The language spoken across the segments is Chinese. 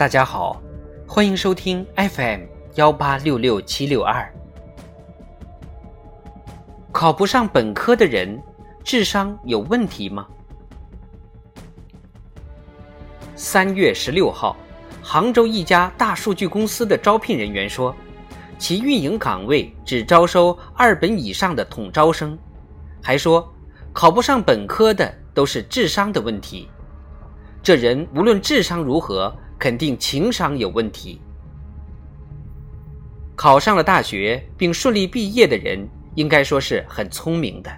大家好，欢迎收听 FM 幺八六六七六二。考不上本科的人，智商有问题吗？三月十六号，杭州一家大数据公司的招聘人员说，其运营岗位只招收二本以上的统招生，还说考不上本科的都是智商的问题。这人无论智商如何。肯定情商有问题。考上了大学并顺利毕业的人，应该说是很聪明的，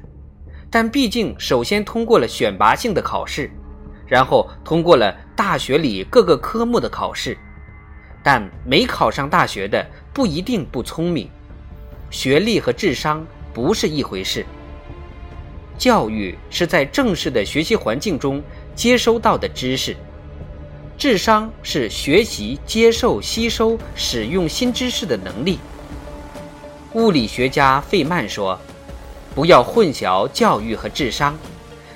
但毕竟首先通过了选拔性的考试，然后通过了大学里各个科目的考试。但没考上大学的不一定不聪明，学历和智商不是一回事。教育是在正式的学习环境中接收到的知识。智商是学习、接受、吸收、使用新知识的能力。物理学家费曼说：“不要混淆教育和智商。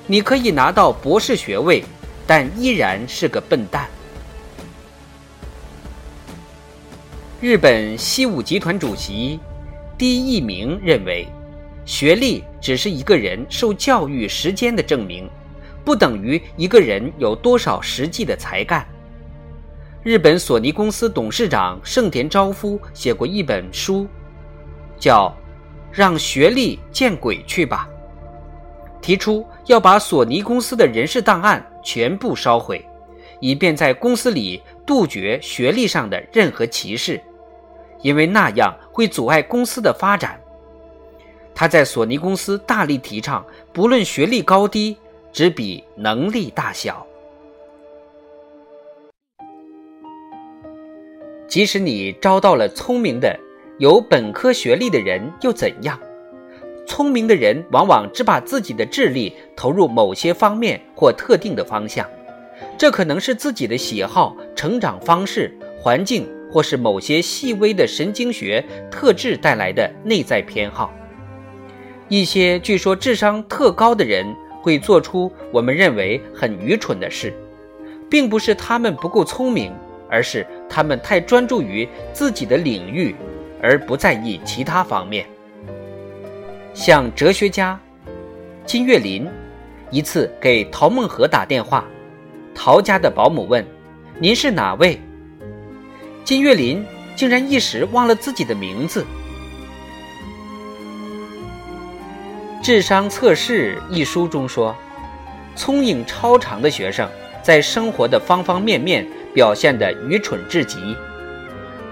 你可以拿到博士学位，但依然是个笨蛋。”日本西武集团主席第一名认为，学历只是一个人受教育时间的证明，不等于一个人有多少实际的才干。日本索尼公司董事长盛田昭夫写过一本书，叫《让学历见鬼去吧》，提出要把索尼公司的人事档案全部烧毁，以便在公司里杜绝学历上的任何歧视，因为那样会阻碍公司的发展。他在索尼公司大力提倡，不论学历高低，只比能力大小。即使你招到了聪明的、有本科学历的人，又怎样？聪明的人往往只把自己的智力投入某些方面或特定的方向，这可能是自己的喜好、成长方式、环境，或是某些细微的神经学特质带来的内在偏好。一些据说智商特高的人会做出我们认为很愚蠢的事，并不是他们不够聪明。而是他们太专注于自己的领域，而不在意其他方面。像哲学家金岳霖，一次给陶孟和打电话，陶家的保姆问：“您是哪位？”金岳霖竟然一时忘了自己的名字。《智商测试》一书中说，聪颖超常的学生在生活的方方面面。表现得愚蠢至极，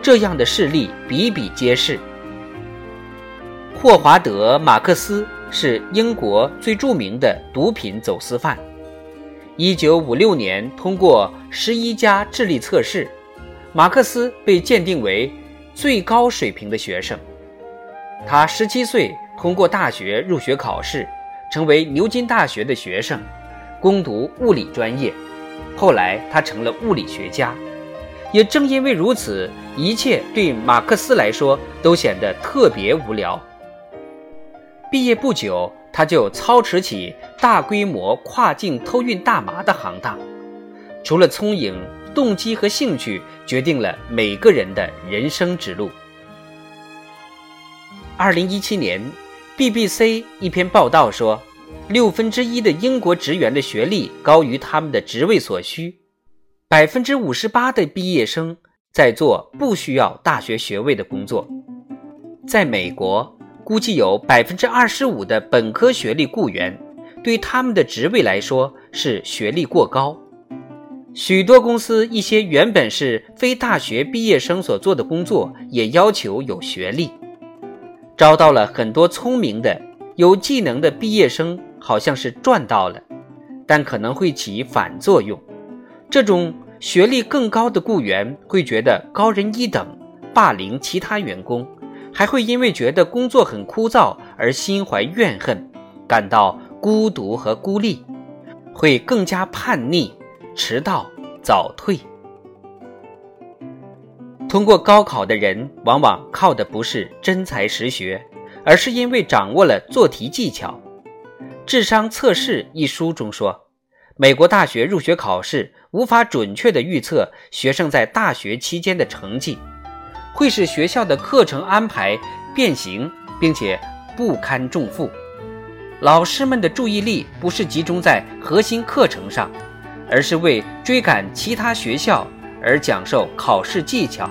这样的事例比比皆是。霍华德·马克思是英国最著名的毒品走私犯。1956年通过十一家智力测试，马克思被鉴定为最高水平的学生。他17岁通过大学入学考试，成为牛津大学的学生，攻读物理专业。后来，他成了物理学家。也正因为如此，一切对马克思来说都显得特别无聊。毕业不久，他就操持起大规模跨境偷运大麻的行当。除了聪颖，动机和兴趣决定了每个人的人生之路。二零一七年，BBC 一篇报道说。六分之一的英国职员的学历高于他们的职位所需，百分之五十八的毕业生在做不需要大学学位的工作。在美国，估计有百分之二十五的本科学历雇员，对他们的职位来说是学历过高。许多公司一些原本是非大学毕业生所做的工作，也要求有学历，招到了很多聪明的、有技能的毕业生。好像是赚到了，但可能会起反作用。这种学历更高的雇员会觉得高人一等，霸凌其他员工，还会因为觉得工作很枯燥而心怀怨恨，感到孤独和孤立，会更加叛逆、迟到、早退。通过高考的人，往往靠的不是真才实学，而是因为掌握了做题技巧。《智商测试》一书中说，美国大学入学考试无法准确地预测学生在大学期间的成绩，会使学校的课程安排变形，并且不堪重负。老师们的注意力不是集中在核心课程上，而是为追赶其他学校而讲授考试技巧，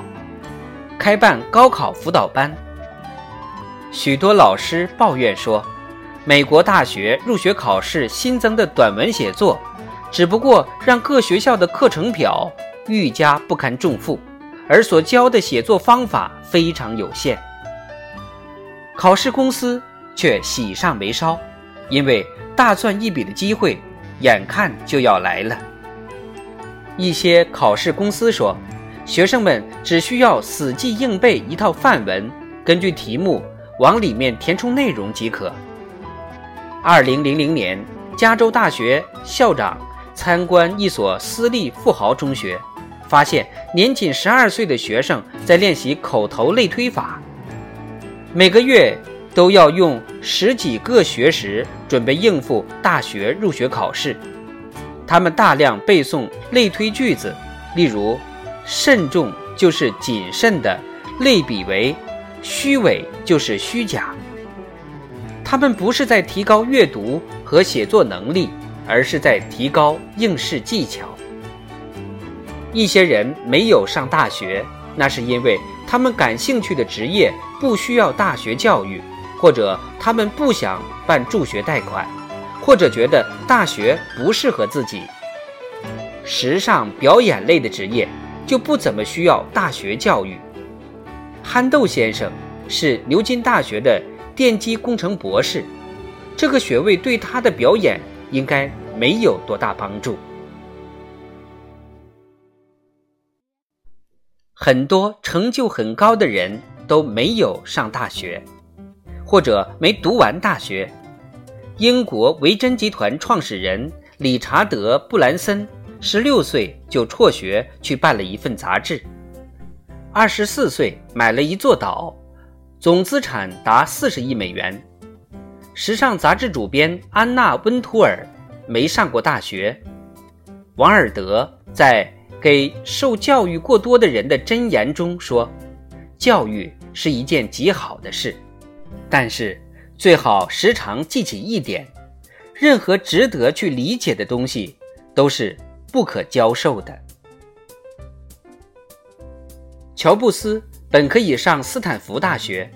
开办高考辅导班。许多老师抱怨说，美国大学入学考试新增的短文写作，只不过让各学校的课程表愈加不堪重负，而所教的写作方法非常有限。考试公司却喜上眉梢。因为大赚一笔的机会眼看就要来了，一些考试公司说，学生们只需要死记硬背一套范文，根据题目往里面填充内容即可。二零零零年，加州大学校长参观一所私立富豪中学，发现年仅十二岁的学生在练习口头类推法，每个月。都要用十几个学时准备应付大学入学考试，他们大量背诵类推句子，例如“慎重”就是谨慎的，类比为“虚伪”就是虚假。他们不是在提高阅读和写作能力，而是在提高应试技巧。一些人没有上大学，那是因为他们感兴趣的职业不需要大学教育。或者他们不想办助学贷款，或者觉得大学不适合自己。时尚表演类的职业就不怎么需要大学教育。憨豆先生是牛津大学的电机工程博士，这个学位对他的表演应该没有多大帮助。很多成就很高的人都没有上大学。或者没读完大学。英国维珍集团创始人理查德·布兰森十六岁就辍学去办了一份杂志，二十四岁买了一座岛，总资产达四十亿美元。时尚杂志主编安娜·温图尔没上过大学。王尔德在给受教育过多的人的箴言中说：“教育是一件极好的事。”但是最好时常记起一点：任何值得去理解的东西都是不可教授的。乔布斯本可以上斯坦福大学，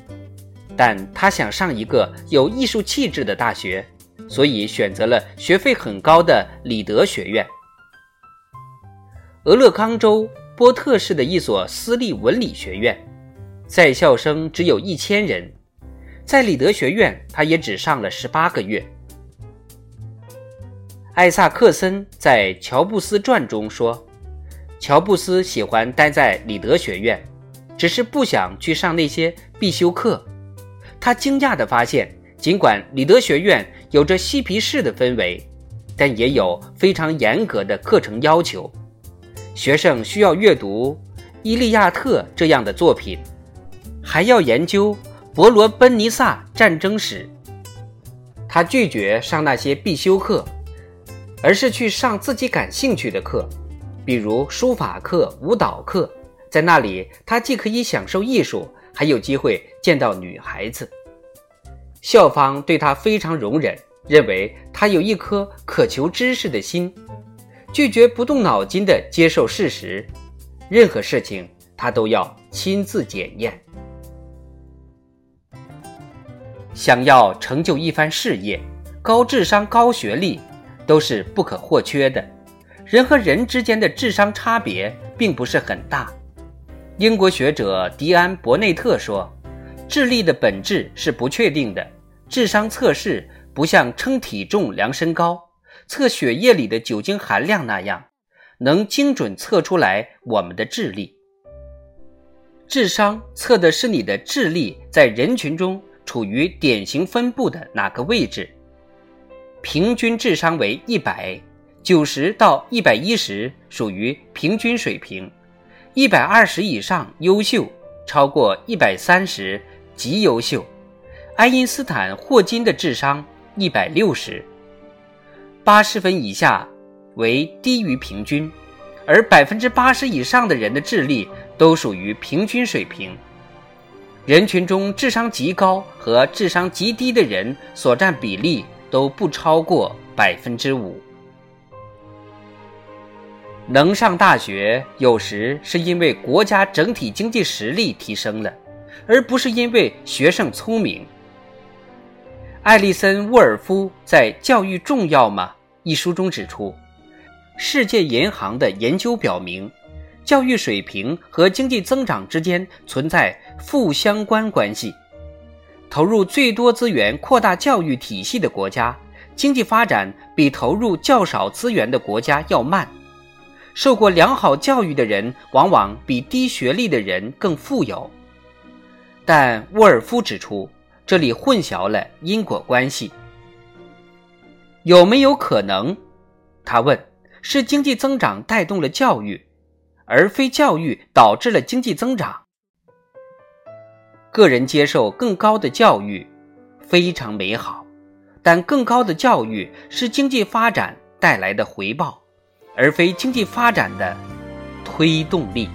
但他想上一个有艺术气质的大学，所以选择了学费很高的里德学院。俄勒冈州波特市的一所私立文理学院，在校生只有一千人。在里德学院，他也只上了十八个月。艾萨克森在《乔布斯传》中说：“乔布斯喜欢待在里德学院，只是不想去上那些必修课。”他惊讶地发现，尽管里德学院有着嬉皮士的氛围，但也有非常严格的课程要求。学生需要阅读《伊利亚特》这样的作品，还要研究。伯罗奔尼撒战争史，他拒绝上那些必修课，而是去上自己感兴趣的课，比如书法课、舞蹈课。在那里，他既可以享受艺术，还有机会见到女孩子。校方对他非常容忍，认为他有一颗渴求知识的心，拒绝不动脑筋的接受事实，任何事情他都要亲自检验。想要成就一番事业，高智商、高学历都是不可或缺的。人和人之间的智商差别并不是很大。英国学者迪安·伯内特说：“智力的本质是不确定的。智商测试不像称体重、量身高、测血液里的酒精含量那样，能精准测出来我们的智力。智商测的是你的智力在人群中。”处于典型分布的哪个位置？平均智商为一百，九十到一百一十属于平均水平，一百二十以上优秀，超过一百三十极优秀。爱因斯坦、霍金的智商一百六十，八十分以下为低于平均，而百分之八十以上的人的智力都属于平均水平。人群中智商极高和智商极低的人所占比例都不超过百分之五。能上大学，有时是因为国家整体经济实力提升了，而不是因为学生聪明。艾利森·沃尔夫在《教育重要吗》一书中指出，世界银行的研究表明，教育水平和经济增长之间存在负相关关系。投入最多资源扩大教育体系的国家，经济发展比投入较少资源的国家要慢。受过良好教育的人，往往比低学历的人更富有。但沃尔夫指出，这里混淆了因果关系。有没有可能？他问：是经济增长带动了教育，而非教育导致了经济增长？个人接受更高的教育，非常美好，但更高的教育是经济发展带来的回报。而非经济发展的推动力。